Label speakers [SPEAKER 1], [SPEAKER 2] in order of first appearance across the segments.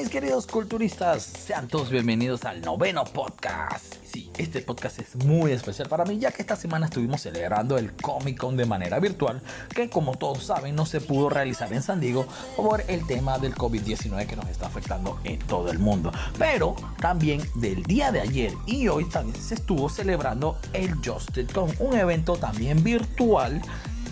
[SPEAKER 1] Mis queridos culturistas, sean todos bienvenidos al noveno podcast. Sí, este podcast es muy especial para mí ya que esta semana estuvimos celebrando el Comic Con de manera virtual, que como todos saben no se pudo realizar en San Diego por el tema del COVID-19 que nos está afectando en todo el mundo. Pero también del día de ayer y hoy también se estuvo celebrando el Justice Con, un evento también virtual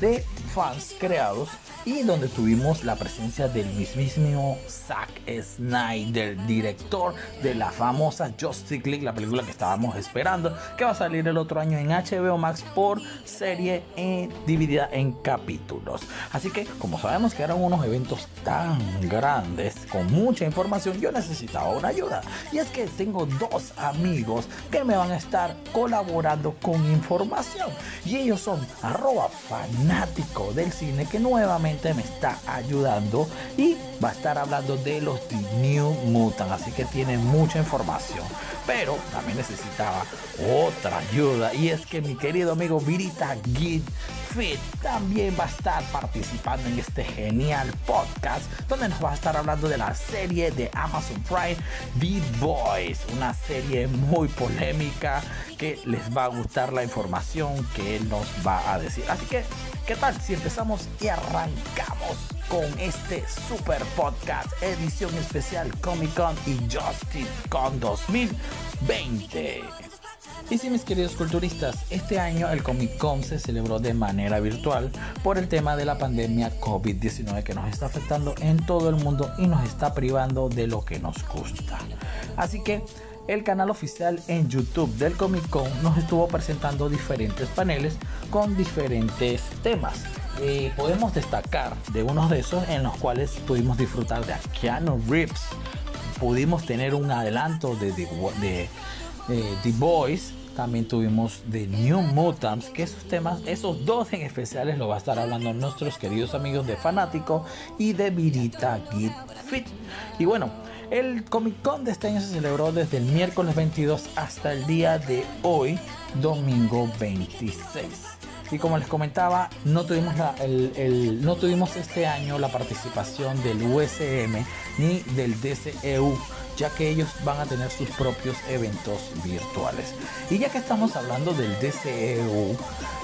[SPEAKER 1] de fans creados y donde tuvimos la presencia del mismísimo Zack Snyder, director de la famosa Justice League, la película que estábamos esperando, que va a salir el otro año en HBO Max por serie eh, dividida en capítulos. Así que, como sabemos que eran unos eventos tan grandes, con mucha información, yo necesitaba una ayuda. Y es que tengo dos amigos que me van a estar colaborando con información. Y ellos son arroba fanático del cine que nuevamente me está ayudando y va a estar hablando de los The New Mutant, así que tiene mucha información. Pero también necesitaba otra ayuda y es que mi querido amigo Virita Git Fit también va a estar participando en este genial podcast donde nos va a estar hablando de la serie de Amazon Prime The Boys, una serie muy polémica que les va a gustar la información que él nos va a decir. Así que, ¿qué tal si empezamos y arrancamos con este super podcast, edición especial Comic Con y Justice Con 2020? Y sí, mis queridos culturistas, este año el Comic Con se celebró de manera virtual por el tema de la pandemia COVID-19 que nos está afectando en todo el mundo y nos está privando de lo que nos gusta. Así que el canal oficial en YouTube del Comic Con nos estuvo presentando diferentes paneles con diferentes temas. Eh, podemos destacar de unos de esos en los cuales pudimos disfrutar de Keanu Reeves, pudimos tener un adelanto de The, de, de The Boys, también tuvimos The New Mutants, que esos temas, esos dos en especiales lo va a estar hablando nuestros queridos amigos de Fanático y de Virita Git Fit. Y bueno, el Comic Con de este año se celebró desde el miércoles 22 hasta el día de hoy, domingo 26. Y como les comentaba, no tuvimos, el, no tuvimos este año la participación del USM ni del DCEU, ya que ellos van a tener sus propios eventos virtuales. Y ya que estamos hablando del DCEU,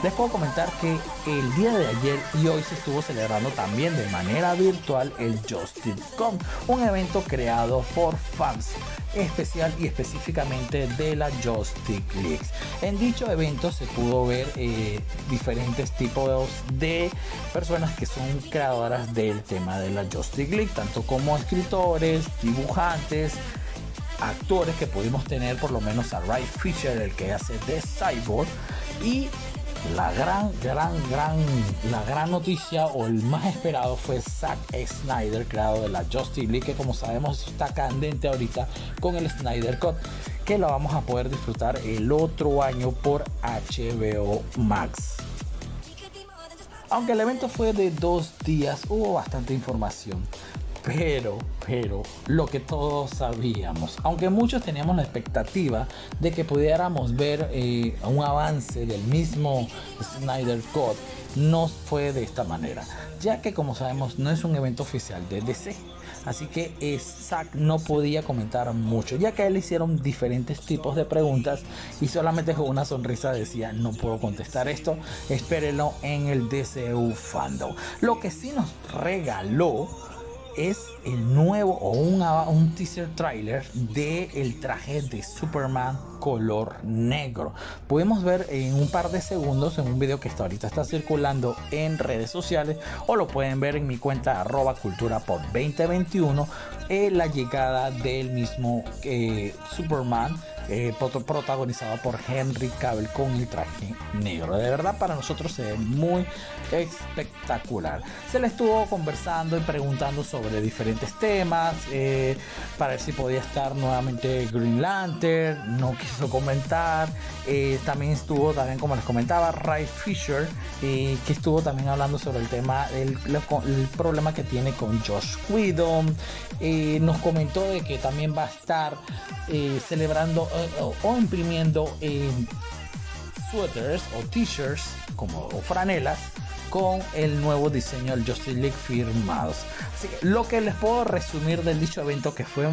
[SPEAKER 1] les puedo comentar que el día de ayer y hoy se estuvo celebrando también de manera virtual el Justice Con, un evento creado por fans especial y específicamente de la Justice League. En dicho evento se pudo ver eh, diferentes tipos de personas que son creadoras del tema de la Justice League, tanto como escritores, dibujantes, actores que pudimos tener por lo menos a Ray Fisher, el que hace de Cyborg, y la gran, gran, gran, la gran noticia o el más esperado fue Zack Snyder, creado de la Justice League, que como sabemos está candente ahorita con el Snyder Cut, que lo vamos a poder disfrutar el otro año por HBO Max. Aunque el evento fue de dos días, hubo bastante información. Pero, pero, lo que todos sabíamos, aunque muchos teníamos la expectativa de que pudiéramos ver eh, un avance del mismo Snyder Cut, no fue de esta manera, ya que como sabemos no es un evento oficial de DC. Así que eh, Zack no podía comentar mucho, ya que a él le hicieron diferentes tipos de preguntas y solamente con una sonrisa decía, no puedo contestar esto, espérenlo en el DCU Fandom. Lo que sí nos regaló es el nuevo o un, un teaser trailer de el traje de Superman color negro. Podemos ver en un par de segundos en un video que está ahorita está circulando en redes sociales o lo pueden ver en mi cuenta arroba cultura por 2021 eh, la llegada del mismo eh, Superman eh, protagonizado por Henry Cavill con el traje negro. De verdad para nosotros se ve muy espectacular. Se le estuvo conversando y preguntando sobre diferentes temas eh, para ver si podía estar nuevamente Green Lantern. No quiso comentar. Eh, también estuvo, también como les comentaba, Ray Fisher, que estuvo también hablando sobre el tema, el, el problema que tiene con Josh Whedon. nos comentó de que también va a estar celebrando o, imprimiendo sweaters o t-shirts como franelas con el nuevo diseño del Justice League firmados. Así que lo que les puedo resumir del dicho evento que fue,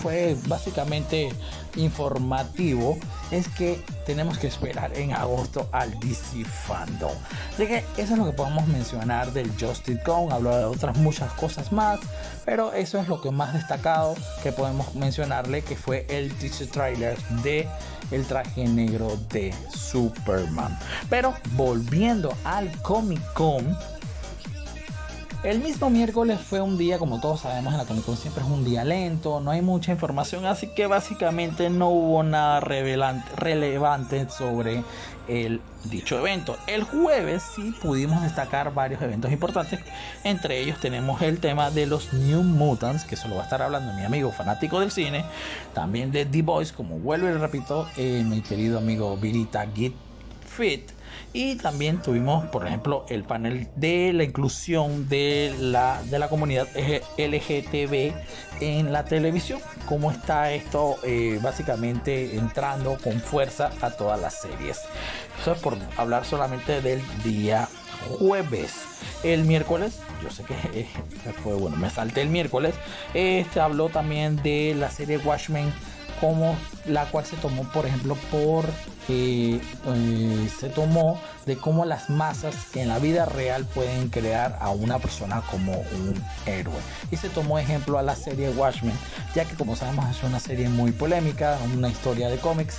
[SPEAKER 1] fue básicamente informativo es que tenemos que esperar en agosto al DC Fandom. Así que eso es lo que podemos mencionar del Justice Con. Hablo de otras muchas cosas más, pero eso es lo que más destacado que podemos mencionarle que fue el teaser trailer de el traje negro de Superman. Pero volviendo al Comic Con, el mismo miércoles fue un día, como todos sabemos, en la Comic Con siempre es un día lento, no hay mucha información, así que básicamente no hubo nada relevante sobre el dicho evento. El jueves sí pudimos destacar varios eventos importantes, entre ellos tenemos el tema de los New Mutants, que eso lo va a estar hablando mi amigo fanático del cine, también de The Boys, como vuelvo y repito, eh, mi querido amigo Virita Git Fit y también tuvimos, por ejemplo, el panel de la inclusión de la, de la comunidad LGTB en la televisión. Cómo está esto eh, básicamente entrando con fuerza a todas las series. Eso es por hablar solamente del día jueves. El miércoles, yo sé que eh, fue bueno, me salté el miércoles. Este habló también de la serie Watchmen como la cual se tomó por ejemplo por eh, se tomó de cómo las masas que en la vida real pueden crear a una persona como un héroe. Y se tomó ejemplo a la serie Watchmen ya que como sabemos es una serie muy polémica una historia de cómics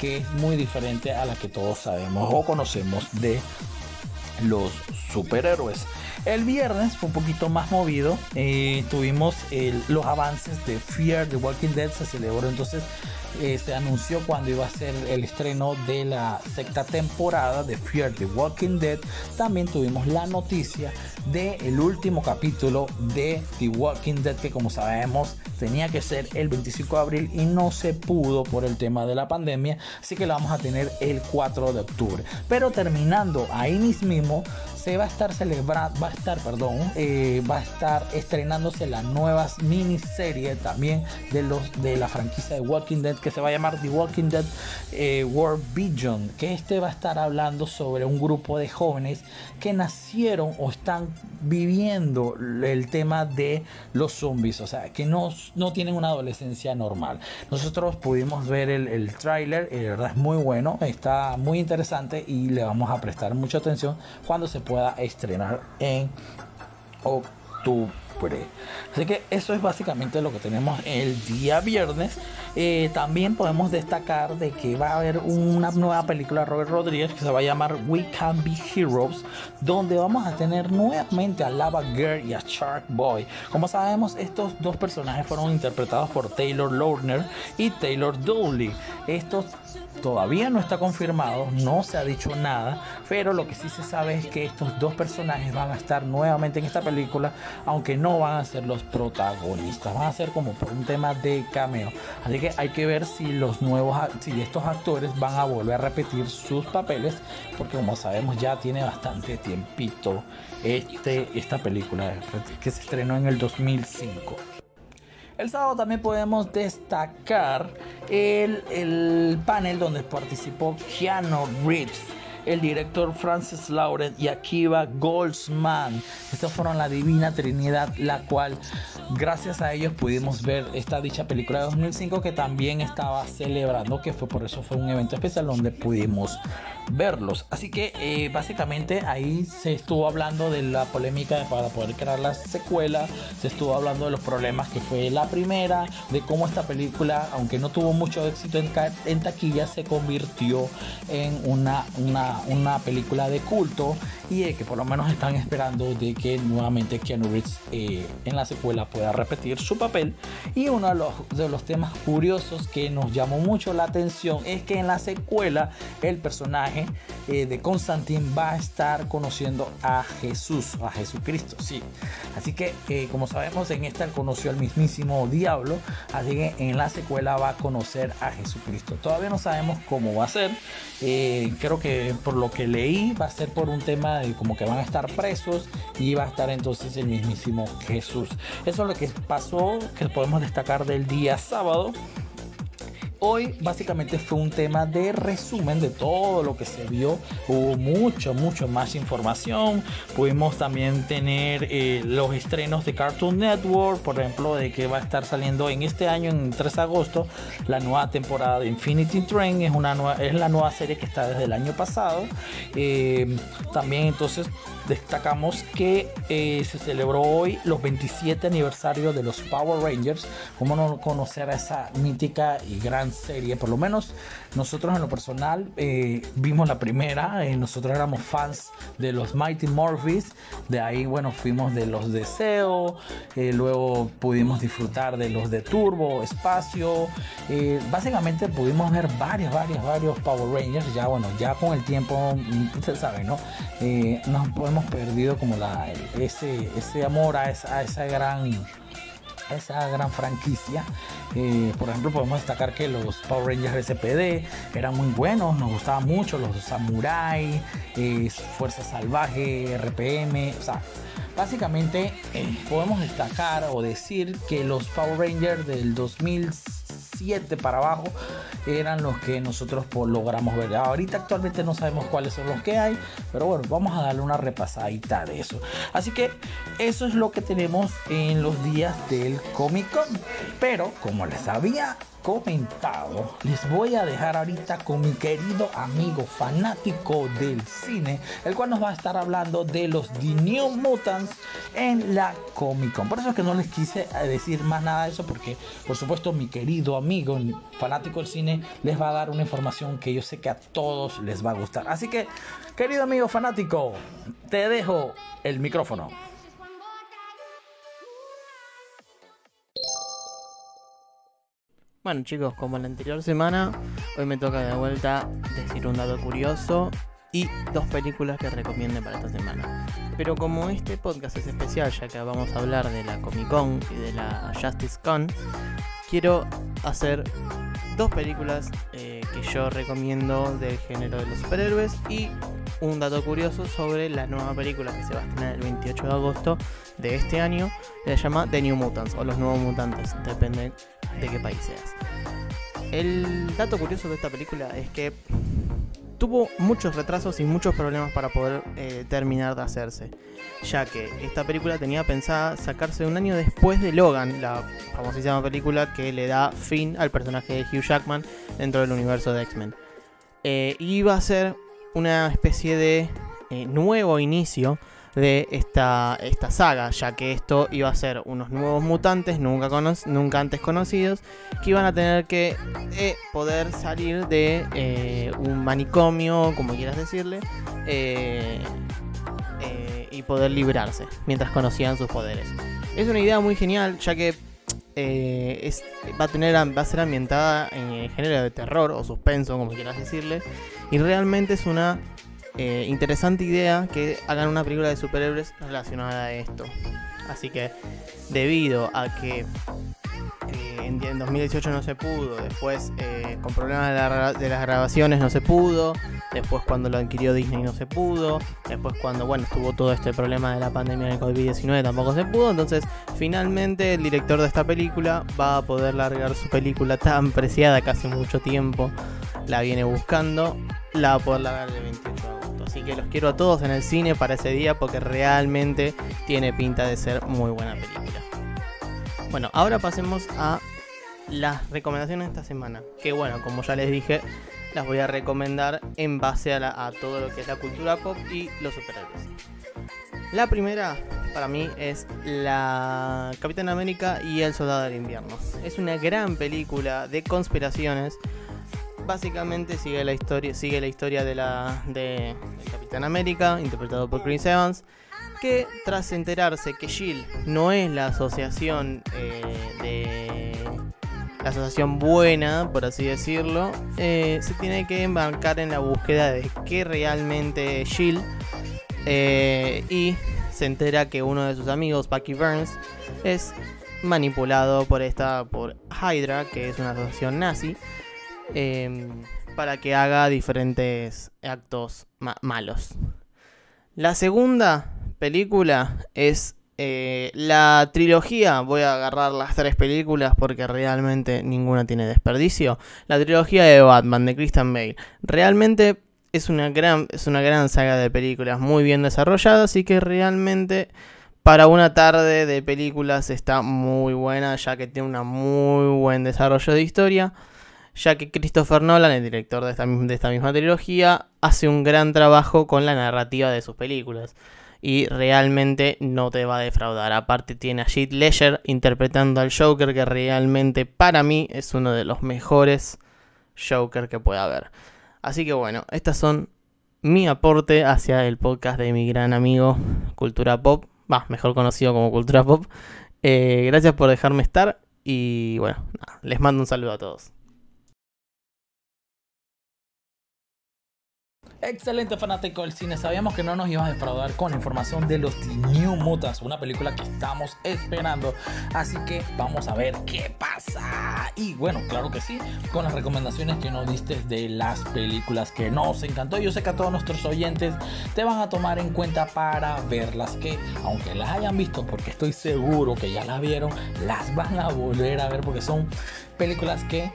[SPEAKER 1] que es muy diferente a la que todos sabemos o conocemos de los superhéroes el viernes fue un poquito más movido. Eh, tuvimos los avances de Fear the Walking Dead. Se celebró entonces, eh, se anunció cuando iba a ser el estreno de la sexta temporada de Fear the Walking Dead. También tuvimos la noticia del el último capítulo de The Walking Dead, que como sabemos tenía que ser el 25 de abril y no se pudo por el tema de la pandemia. Así que lo vamos a tener el 4 de octubre. Pero terminando ahí mismo se va a estar celebrando, va a estar, perdón, eh, va a estar estrenándose la nueva miniserie también de los de la franquicia de Walking Dead que se va a llamar The Walking Dead eh, World Vision, que este va a estar hablando sobre un grupo de jóvenes que nacieron o están viviendo el tema de los zombies, o sea, que no, no tienen una adolescencia normal. Nosotros pudimos ver el, el tráiler, de verdad es muy bueno, está muy interesante y le vamos a prestar mucha atención cuando se pueda estrenar en octubre. Así que eso es básicamente lo que tenemos el día viernes. Eh, también podemos destacar de que va a haber una nueva película de Robert Rodríguez que se va a llamar We Can Be Heroes, donde vamos a tener nuevamente a Lava Girl y a Shark Boy. Como sabemos, estos dos personajes fueron interpretados por Taylor Lautner y Taylor Dowley. Estos todavía no está confirmado, no se ha dicho nada, pero lo que sí se sabe es que estos dos personajes van a estar nuevamente en esta película, aunque no van a ser los protagonistas, van a ser como por un tema de cameo. Así que hay que ver si los nuevos, si estos actores van a volver a repetir sus papeles, porque como sabemos ya tiene bastante tiempito este, esta película que se estrenó en el 2005. El sábado también podemos destacar el, panel donde participó Keanu Reeves el director Francis Laurent y Akiva Goldsman. Estas fueron la divina trinidad, la cual gracias a ellos pudimos ver esta dicha película de 2005 que también estaba celebrando, que fue por eso fue un evento especial donde pudimos verlos. Así que eh, básicamente ahí se estuvo hablando de la polémica para poder crear la secuela, se estuvo hablando de los problemas que fue la primera, de cómo esta película, aunque no tuvo mucho éxito en, en taquilla, se convirtió en una, una, una película de culto y que por lo menos están esperando de que nuevamente Keanu Reeves eh, en la secuela pueda repetir su papel. Y uno de los, de los temas curiosos que nos llamó mucho la atención es que en la secuela el personaje eh, de Constantine va a estar conociendo a Jesús, a Jesucristo, sí. Así que eh, como sabemos en esta conoció al mismísimo diablo, así que en la secuela va a conocer a Jesucristo. Todavía no sabemos cómo va a ser. creo que por lo que leí va a ser por un tema de como que van a estar presos y va a estar entonces el mismísimo Jesús. Eso es lo que pasó, que podemos destacar del día sábado. Hoy básicamente fue un tema de resumen de todo lo que se vio. Hubo mucho, mucho más información. Pudimos también tener eh, los estrenos de Cartoon Network, por ejemplo, de que va a estar saliendo en este año, en 3 de agosto, la nueva temporada de Infinity Train. Es, una es la nueva serie que está desde el año pasado. Eh, también entonces destacamos que eh, se celebró hoy los 27 aniversarios de los Power Rangers. ¿Cómo no conocer a esa mítica y gran serie? Por lo menos nosotros en lo personal eh, vimos la primera. Eh, nosotros éramos fans de los Mighty Morphys. De ahí, bueno, fuimos de los Deseo. luego pudimos disfrutar de los de Turbo, Espacio. básicamente pudimos ver varios, varios, varios Power Rangers. Ya, bueno, ya con el tiempo, mm, usted sabe, ¿no? nos podemos perdido como la, ese, ese amor a esa, esa gran esa gran franquicia. Eh, por ejemplo, podemos destacar que los Power Rangers SPD eran muy buenos, nos gustaban mucho, los Samurai, eh, Fuerza Salvaje, RPM, o sea, básicamente eh, podemos destacar o decir que los Power Rangers del 2000 7 para abajo eran los que nosotros logramos ver. Ahorita actualmente no sabemos cuáles son los que hay, pero bueno, vamos a darle una repasadita de eso. Así que eso es lo que tenemos en los días del Comic Con. Pero como les había comentado, les voy a dejar ahorita con mi querido amigo fanático del cine, el cual nos va a estar hablando de los The Mutants en la Comic Con. Por eso es que no les quise decir más nada de eso, porque por supuesto mi querido amigo fanático del cine les va a dar una información que yo sé que a todos les va a gustar. Así que, querido amigo fanático, te dejo el micrófono.
[SPEAKER 2] Bueno chicos, como la anterior semana, hoy me toca de vuelta decir un dato curioso y dos películas que recomiende para esta semana. Pero como este podcast es especial, ya que vamos a hablar de la Comic Con y de la Justice Con, quiero hacer dos películas eh, que yo recomiendo del género de los superhéroes y un dato curioso sobre la nueva película que se va a estrenar el 28 de agosto de este año. Se llama The New Mutants o Los Nuevos Mutantes, depende de qué país seas. El dato curioso de esta película es que tuvo muchos retrasos y muchos problemas para poder eh, terminar de hacerse, ya que esta película tenía pensada sacarse un año después de Logan, la famosísima película que le da fin al personaje de Hugh Jackman dentro del universo de X-Men. Eh, iba a ser una especie de eh, nuevo inicio de esta, esta saga, ya que esto iba a ser unos nuevos mutantes nunca, nunca antes conocidos que iban a tener que eh, poder salir de eh, un manicomio, como quieras decirle, eh, y poder librarse mientras conocían sus poderes. Es una idea muy genial, ya que va, a tener, va a ser ambientada en el género de terror o suspenso, como quieras decirle, y realmente es una eh, interesante idea que hagan una película de superhéroes relacionada a esto. Así que debido a que eh, en, 2018 no se pudo, después eh, con problemas de, las grabaciones no se pudo, después cuando lo adquirió Disney no se pudo, después cuando bueno estuvo todo este problema de la pandemia del COVID-19 tampoco se pudo, entonces finalmente el director de esta película va a poder largar su película tan preciada, casi mucho tiempo la viene buscando, la va a poder largar el 28 Así que los quiero a todos en el cine para ese día porque realmente tiene pinta de ser muy buena película. Bueno, ahora pasemos a las recomendaciones de esta semana. Que bueno, como ya les dije, las voy a recomendar en base a, todo lo que es la cultura pop y los superhéroes. La primera para mí es la Capitán América y el Soldado del Invierno. Es una gran película de conspiraciones básicamente sigue la historia, sigue la historia de la de, Capitán América, interpretado por Chris Evans, que tras enterarse que Shield no es la asociación eh, de la asociación buena, por así decirlo, eh, se tiene que embarcar en la búsqueda de qué realmente es Shield eh, y se entera que uno de sus amigos, Bucky Burns, es manipulado por esta por Hydra, que es una asociación nazi, em, para que haga diferentes actos malos. La segunda película es eh, la trilogía. Voy a agarrar las tres películas porque realmente ninguna tiene desperdicio. La trilogía de Batman de Christian Bale. Realmente es una gran, es una gran saga de películas muy bien desarrolladas y que realmente para una tarde de películas está muy buena, ya que tiene un muy buen desarrollo de historia, ya que Christopher Nolan, el director de esta, misma trilogía, hace un gran trabajo con la narrativa de sus películas. Y realmente no te va a defraudar. Aparte tiene a Heath Ledger interpretando al Joker, que realmente para mí es uno de los mejores Joker que pueda haber. Así que bueno, estas son mi aporte hacia el podcast de mi gran amigo Cultura Pop va, mejor conocido como Cultura Pop. Eh, gracias por dejarme estar y bueno, les mando un saludo a todos.
[SPEAKER 1] Excelente fanático del cine, sabíamos que no nos ibas a defraudar con información de los New Mutants, una película que estamos esperando, así que vamos a ver qué pasa. Y bueno, claro que sí, con las recomendaciones que nos diste de las películas que nos encantó, yo sé que a todos nuestros oyentes te van a tomar en cuenta para verlas, que aunque las hayan visto, porque estoy seguro que ya las vieron, las van a volver a ver porque son películas que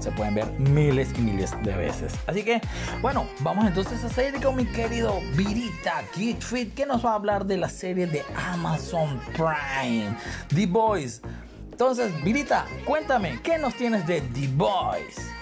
[SPEAKER 1] se pueden ver miles y miles de veces. Así que, bueno, vamos entonces a seguir con mi querido Virita Fit que nos va a hablar de la serie de Amazon Prime, The Boys. Entonces, Virita, cuéntame, ¿qué nos tienes de The Boys?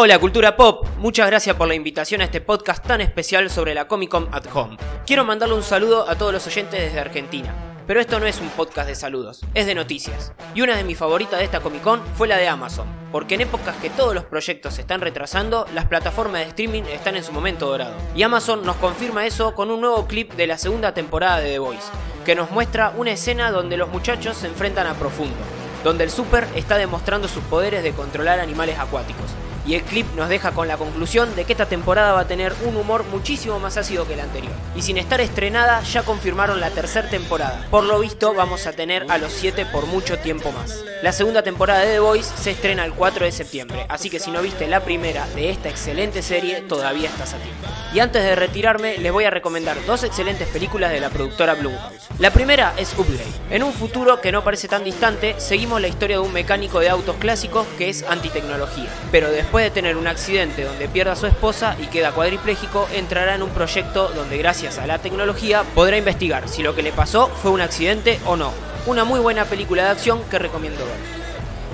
[SPEAKER 3] Hola Cultura Pop, muchas gracias por la invitación a este podcast tan especial sobre la Comic Con at Home. Quiero mandarle un saludo a todos los oyentes desde Argentina. Pero esto no es un podcast de saludos, es de noticias. Y una de mis favoritas de esta Comic Con fue la de Amazon, porque en épocas que todos los proyectos se están retrasando, las plataformas de streaming están en su momento dorado. Y Amazon nos confirma eso con un nuevo clip de la segunda temporada de The Voice, que nos muestra una escena donde los muchachos se enfrentan a Profundo, donde el Super está demostrando sus poderes de controlar animales acuáticos y el clip nos deja con la conclusión de que esta temporada va a tener un humor muchísimo más ácido que la anterior. Y sin estar estrenada, ya confirmaron la tercera temporada. Por lo visto, vamos a tener a los 7 por mucho tiempo más. La segunda temporada de The Voice se estrena el 4 de septiembre, así que si no viste la primera de esta excelente serie, todavía estás a tiempo. Y antes de retirarme, les voy a recomendar dos excelentes películas de la productora Blumhouse. La primera es Upgrade. En un futuro que no parece tan distante, seguimos la historia de un mecánico de autos clásicos que es antitecnología, pero después de tener un accidente donde pierda a su esposa y queda cuadripléjico, entrará en un proyecto donde gracias a la tecnología podrá investigar si lo que le pasó fue un accidente o no. Una muy buena película de acción que recomiendo ver.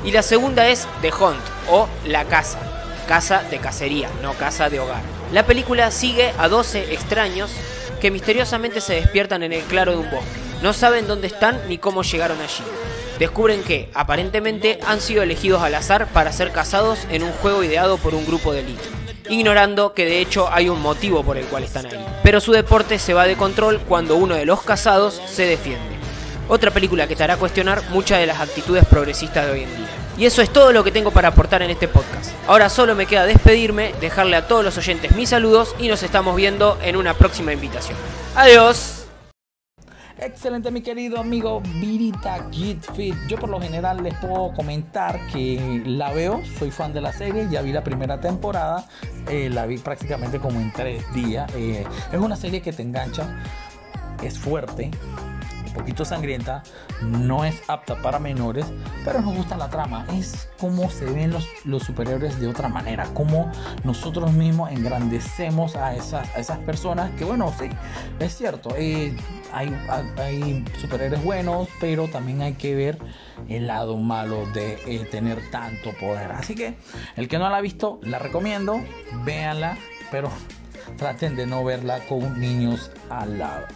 [SPEAKER 3] Y la segunda es The Hunt o La Casa. Casa de cacería, no casa de hogar. La película sigue a 12 extraños que misteriosamente se despiertan en el claro de un bosque. No saben dónde están ni cómo llegaron allí descubren que, aparentemente, han sido elegidos al azar para ser casados en un juego ideado por un grupo de élite, ignorando que de hecho hay un motivo por el cual están ahí. Pero su deporte se va de control cuando uno de los casados se defiende. Otra película que te hará cuestionar muchas de las actitudes progresistas de hoy en día. Y eso es todo lo que tengo para aportar en este podcast. Ahora solo me queda despedirme, dejarle a todos los oyentes mis saludos y nos estamos viendo en una próxima invitación. Adiós.
[SPEAKER 1] Excelente, mi querido amigo Virita Git Fit. Yo por lo general les puedo comentar que la veo, soy fan de la serie, ya vi la primera temporada, eh, la vi prácticamente como en tres días. Eh, es una serie que te engancha, es fuerte, poquito sangrienta, no es apta para menores, pero nos gusta la trama. Es como se ven los, los superhéroes de otra manera, como nosotros mismos engrandecemos a esas, a esas personas, que bueno, sí, es cierto, eh, hay, hay superhéroes buenos, pero también hay que ver el lado malo de eh, tener tanto poder. Así que el que no la ha visto, la recomiendo, véanla, pero traten de no verla con niños al lado.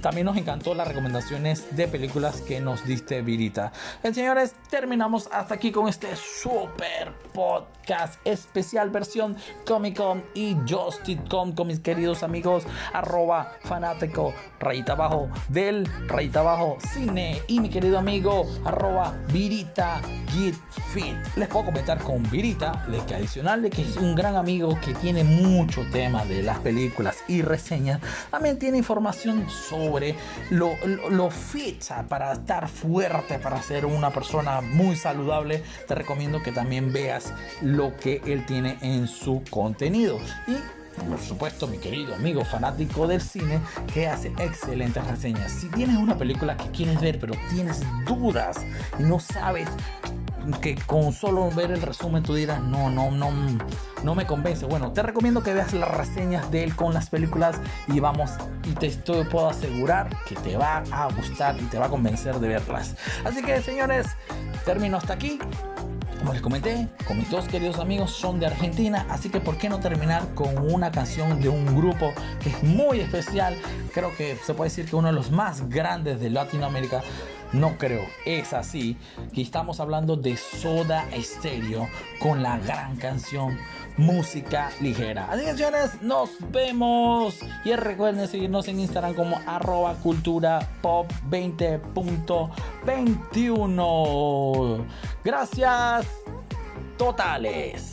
[SPEAKER 1] También nos encantó las recomendaciones de películas que nos diste Virita. Señores, terminamos hasta aquí con este super podcast especial versión Comic Con y Justit.com con mis queridos amigos arroba fanático rayita abajo del rayita abajo cine y mi querido amigo arroba Virita Get Fit. Les puedo comentar con Virita de que adicional de que es un gran amigo que tiene mucho tema de las películas y reseñas, también tiene información sobre lo, lo, lo sea, para estar fuerte, para ser una persona muy saludable. Te recomiendo que también veas lo que él tiene en su contenido. Y por supuesto, mi querido amigo fanático del cine que hace excelentes reseñas. Si tienes una película que quieres ver, pero tienes dudas y no sabes que con solo ver el resumen tú dirás, no, no, no, no me convence. Bueno, te recomiendo que veas las reseñas de él con las películas y vamos, y te puedo asegurar que te va a gustar y te va a convencer de verlas. Así que, señores, termino hasta aquí. Como les comenté, con mis dos queridos amigos son de Argentina, así que ¿por qué no terminar con una canción de un grupo que es muy especial? Creo que se puede decir que uno de los más grandes de Latinoamérica. No creo, es así. Que estamos hablando de Soda Stereo con la gran canción Música Ligera. Así que señores, nos vemos. Y recuerden seguirnos en Instagram como arroba cultura pop 20.21. Gracias totales.